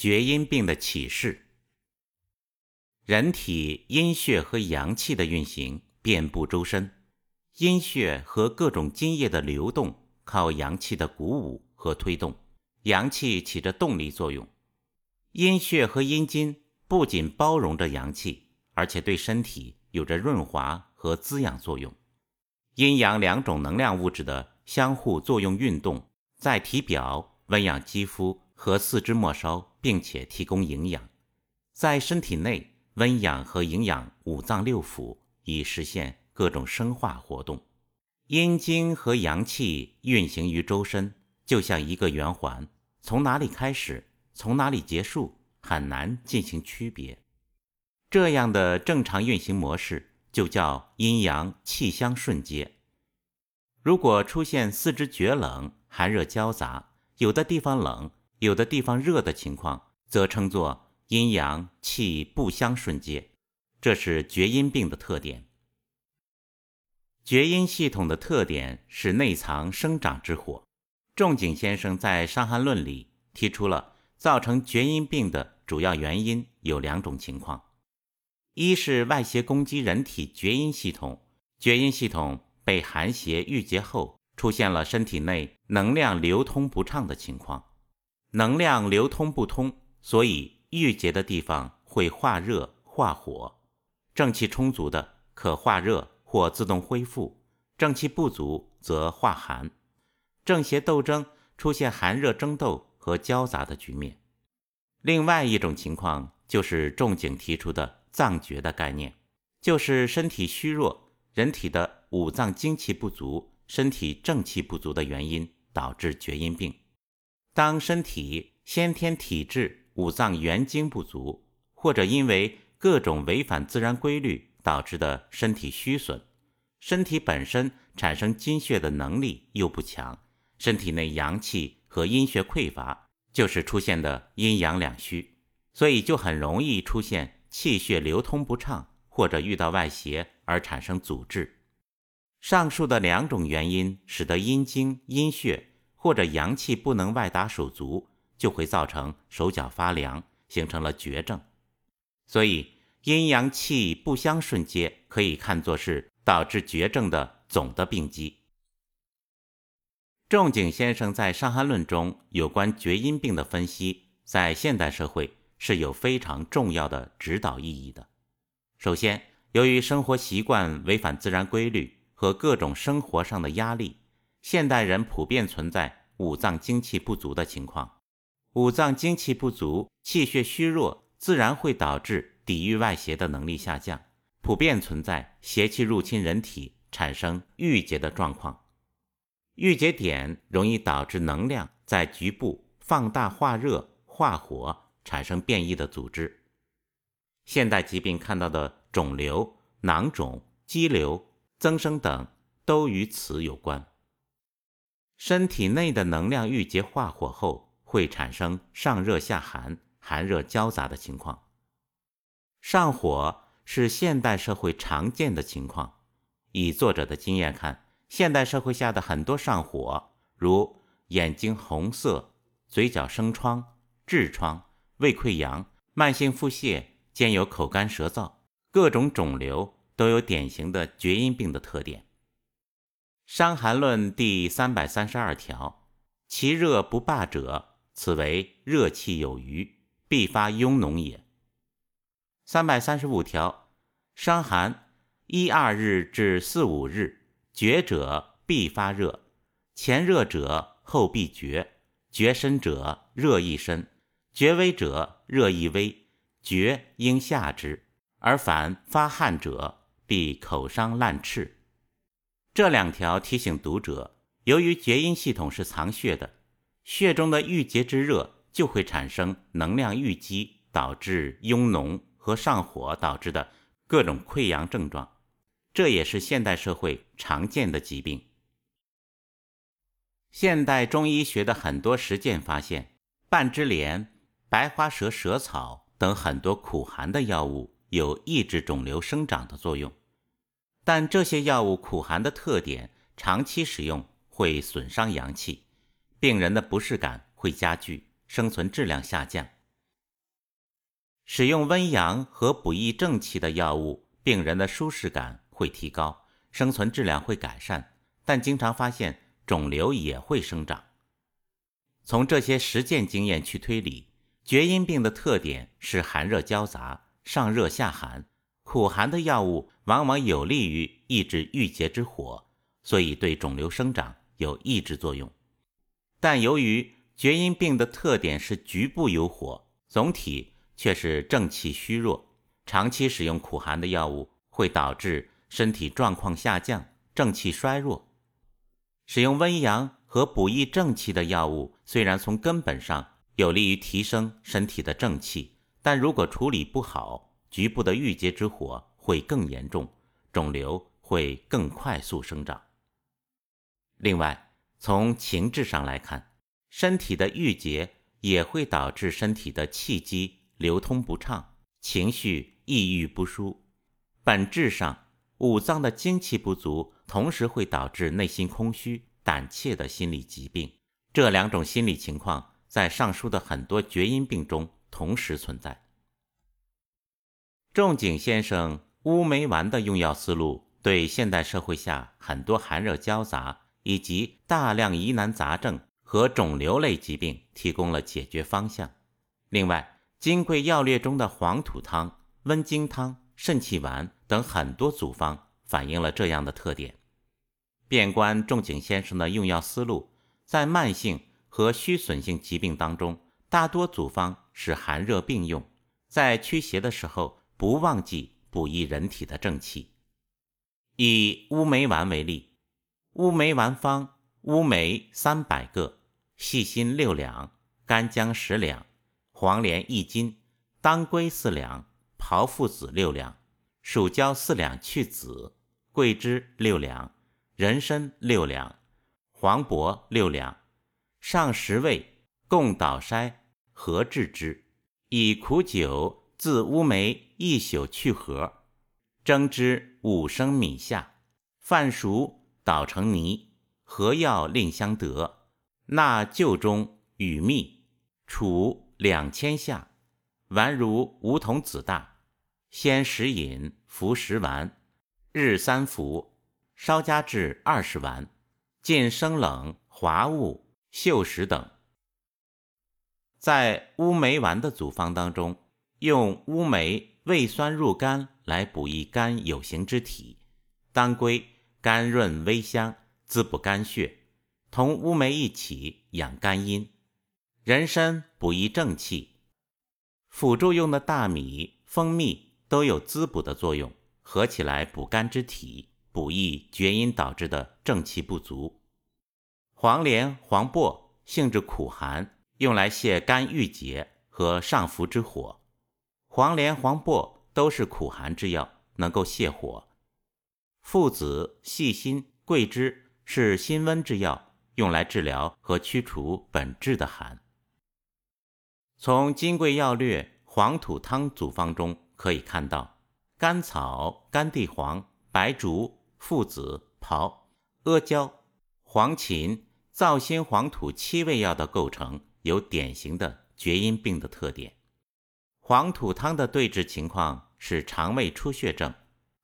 厥阴病的启示。人体阴血和阳气的运行遍布周身，阴血和各种津液的流动靠阳气的鼓舞和推动，阳气起着动力作用。阴血和阴津不仅包容着阳气，而且对身体有着润滑和滋养作用。阴阳两种能量物质的相互作用运动，在体表温养肌肤和四肢末梢，并且提供营养；在身体内温养和营养五脏六腑，以实现各种生化活动。阴经和阳气运行于周身，就像一个圆环，从哪里开始，从哪里结束，很难进行区别。这样的正常运行模式。就叫阴阳气相顺接。如果出现四肢厥冷、寒热交杂，有的地方冷，有的地方热的情况，则称作阴阳气不相顺接，这是厥阴病的特点。厥阴系统的特点是内藏生长之火。仲景先生在《伤寒论》里提出了造成厥阴病的主要原因有两种情况。一是外邪攻击人体厥阴系统，厥阴系统被寒邪郁结后，出现了身体内能量流通不畅的情况，能量流通不通，所以郁结的地方会化热化火，正气充足的可化热或自动恢复，正气不足则化寒，正邪斗争出现寒热争斗和交杂的局面。另外一种情况就是仲景提出的。脏厥的概念，就是身体虚弱，人体的五脏精气不足，身体正气不足的原因，导致厥阴病。当身体先天体质五脏元精不足，或者因为各种违反自然规律导致的身体虚损，身体本身产生精血的能力又不强，身体内阳气和阴血匮乏，就是出现的阴阳两虚，所以就很容易出现。气血流通不畅，或者遇到外邪而产生阻滞。上述的两种原因，使得阴经、阴血或者阳气不能外达手足，就会造成手脚发凉，形成了厥症。所以，阴阳气不相顺接，可以看作是导致厥症的总的病机。仲景先生在《伤寒论》中有关厥阴病的分析，在现代社会。是有非常重要的指导意义的。首先，由于生活习惯违反自然规律和各种生活上的压力，现代人普遍存在五脏精气不足的情况。五脏精气不足，气血虚弱，自然会导致抵御外邪的能力下降，普遍存在邪气入侵人体，产生郁结的状况。郁结点容易导致能量在局部放大化热化火。产生变异的组织，现代疾病看到的肿瘤、囊肿、肌瘤增生等，都与此有关。身体内的能量郁结化火后，会产生上热下寒、寒热交杂的情况。上火是现代社会常见的情况。以作者的经验看，现代社会下的很多上火，如眼睛红色、嘴角生疮、痔疮。胃溃疡、慢性腹泻兼有口干舌燥，各种肿瘤都有典型的厥阴病的特点。《伤寒论》第三百三十二条：其热不罢者，此为热气有余，必发痈脓也。三百三十五条：伤寒一二日至四五日，厥者必发热，前热者后必厥，厥深者热亦深。厥微者热亦微，厥应下之，而反发汗者必口伤烂赤。这两条提醒读者，由于厥阴系统是藏血的，血中的郁结之热就会产生能量郁积，导致痈脓和上火导致的各种溃疡症状，这也是现代社会常见的疾病。现代中医学的很多实践发现，半枝莲。白花蛇舌草等很多苦寒的药物有抑制肿瘤生长的作用，但这些药物苦寒的特点，长期使用会损伤阳气，病人的不适感会加剧，生存质量下降。使用温阳和补益正气的药物，病人的舒适感会提高，生存质量会改善，但经常发现肿瘤也会生长。从这些实践经验去推理，厥阴病的特点是寒热交杂，上热下寒，苦寒的药物往往有利于抑制郁结之火，所以对肿瘤生长有抑制作用。但由于厥阴病的特点是局部有火，总体却是正气虚弱，长期使用苦寒的药物会导致身体状况下降，正气衰弱。使用温阳和补益正气的药物，虽然从根本上有利于提升身体的正气，但如果处理不好，局部的郁结之火会更严重，肿瘤会更快速生长。另外，从情志上来看，身体的郁结也会导致身体的气机流通不畅，情绪抑郁不舒。本质上，五脏的精气不足，同时会导致内心空虚、胆怯的心理疾病。这两种心理情况在上述的很多厥阴病中同时存在。仲景先生乌梅丸的用药思路，对现代社会下很多寒热交杂以及大量疑难杂症。和肿瘤类疾病提供了解决方向。另外，《金匮要略》中的黄土汤、温经汤、肾气丸等很多组方反映了这样的特点。遍观仲景先生的用药思路，在慢性和虚损性疾病当中，大多组方是寒热并用，在驱邪的时候不忘记补益人体的正气。以乌梅丸为例，乌梅丸方：乌梅三百个。细辛六两，干姜十两，黄连一斤，当归四两，炮附子六两，蜀椒四两去籽，桂枝六两，人参六两，黄柏六两，上十味，共捣筛，合制之。以苦酒自乌梅一宿去核，蒸之五升米下，饭熟捣成泥，合药令相得。纳臼中与蜜，储两千下，丸如梧桐子大。先食饮，服十丸，日三服，稍加至二十丸。禁生冷、滑物、锈食等。在乌梅丸的组方当中，用乌梅味酸入肝来补益肝有形之体，当归甘润微香，滋补肝血。同乌梅一起养肝阴，人参补益正气，辅助用的大米、蜂蜜都有滋补的作用，合起来补肝之体，补益厥阴导致的正气不足。黄连、黄柏性质苦寒，用来泻肝郁结和上浮之火。黄连、黄柏都是苦寒之药，能够泻火。附子、细辛、桂枝是辛温之药。用来治疗和驱除本质的寒。从《金匮要略》黄土汤组方中可以看到，甘草、甘地黄、白术、附子、炮、阿胶、黄芩、燥心、黄土七味药的构成，有典型的厥阴病的特点。黄土汤的对治情况是肠胃出血症，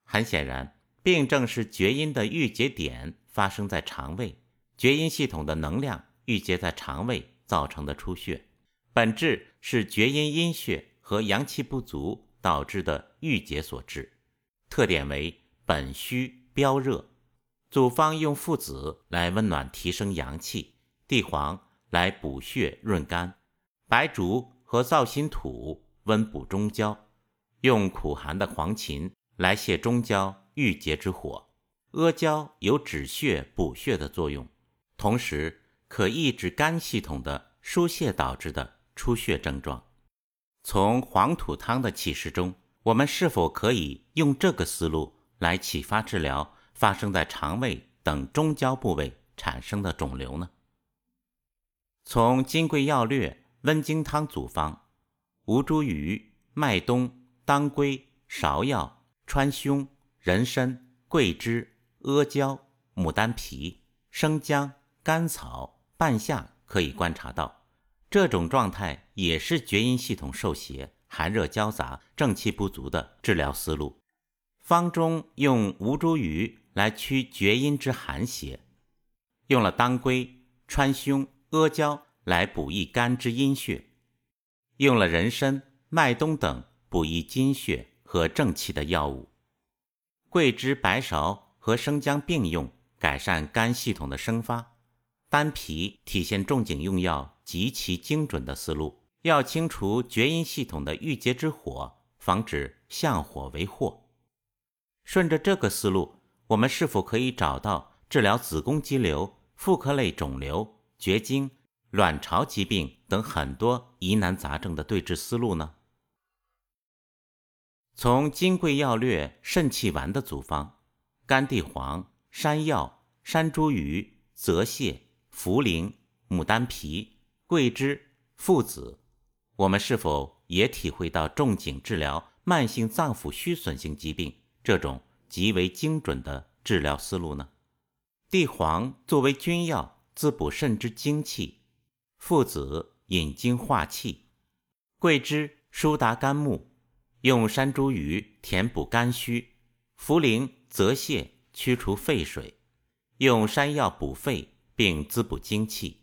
很显然，病症是厥阴的郁结点发生在肠胃。厥阴系统的能量郁结在肠胃造成的出血，本质是厥阴阴血和阳气不足导致的郁结所致。特点为本虚标热。组方用附子来温暖提升阳气，地黄来补血润肝，白术和燥心土温补中焦，用苦寒的黄芩来泻中焦郁结之火。阿胶有止血补血的作用。同时，可抑制肝系统的疏泄导致的出血症状。从黄土汤的启示中，我们是否可以用这个思路来启发治疗发生在肠胃等中焦部位产生的肿瘤呢？从《金匮要略》温经汤组方：吴茱萸、麦冬、当归、芍药、川芎、人参、桂枝、阿胶、牡丹皮、生姜。甘草、半夏可以观察到，这种状态也是厥阴系统受邪，寒热交杂、正气不足的治疗思路。方中用吴茱萸来驱厥阴之寒邪，用了当归、川芎、阿胶来补益肝之阴血，用了人参、麦冬等补益精血和正气的药物。桂枝、白芍和生姜并用，改善肝系统的生发。丹皮体现仲景用药极其精准的思路，要清除厥阴系统的郁结之火，防止向火为祸。顺着这个思路，我们是否可以找到治疗子宫肌瘤、妇科类肿瘤、绝经、卵巢疾病等很多疑难杂症的对治思路呢？从《金匮要略·肾气丸》的组方：甘地黄、山药、山茱萸、泽泻。茯苓、牡丹皮、桂枝、附子，我们是否也体会到仲景治疗慢性脏腑虚损性疾病这种极为精准的治疗思路呢？地黄作为君药，滋补肾之精气；附子引精化气；桂枝疏达肝木；用山茱萸填补肝虚；茯苓、泽泻驱除肺水；用山药补肺。并滋补精气。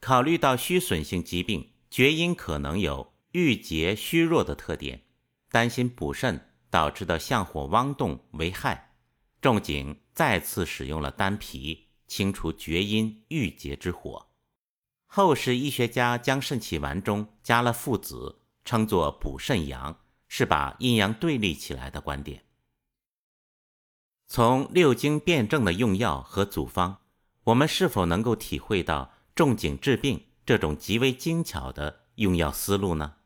考虑到虚损性疾病厥阴可能有郁结虚弱的特点，担心补肾导致的向火汪动为害，仲景再次使用了丹皮清除厥阴郁结之火。后世医学家将肾气丸中加了附子，称作补肾阳，是把阴阳对立起来的观点。从六经辩证的用药和组方。我们是否能够体会到仲景治病这种极为精巧的用药思路呢？